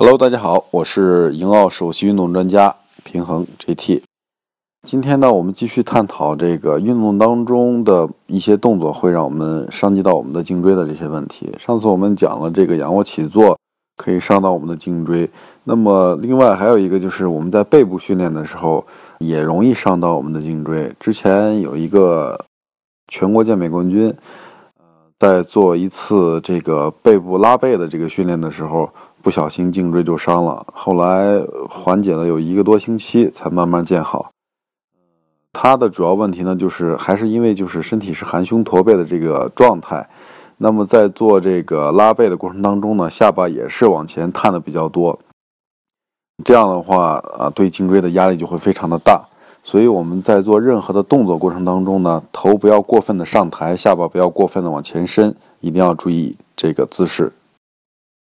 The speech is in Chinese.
Hello，大家好，我是盈奥首席运动专家平衡 JT。今天呢，我们继续探讨这个运动当中的一些动作会让我们伤及到我们的颈椎的这些问题。上次我们讲了这个仰卧起坐可以伤到我们的颈椎，那么另外还有一个就是我们在背部训练的时候也容易伤到我们的颈椎。之前有一个全国健美冠军，在做一次这个背部拉背的这个训练的时候。不小心颈椎就伤了，后来缓解了有一个多星期才慢慢见好。他的主要问题呢，就是还是因为就是身体是含胸驼背的这个状态，那么在做这个拉背的过程当中呢，下巴也是往前探的比较多。这样的话啊，对颈椎的压力就会非常的大。所以我们在做任何的动作过程当中呢，头不要过分的上抬，下巴不要过分的往前伸，一定要注意这个姿势。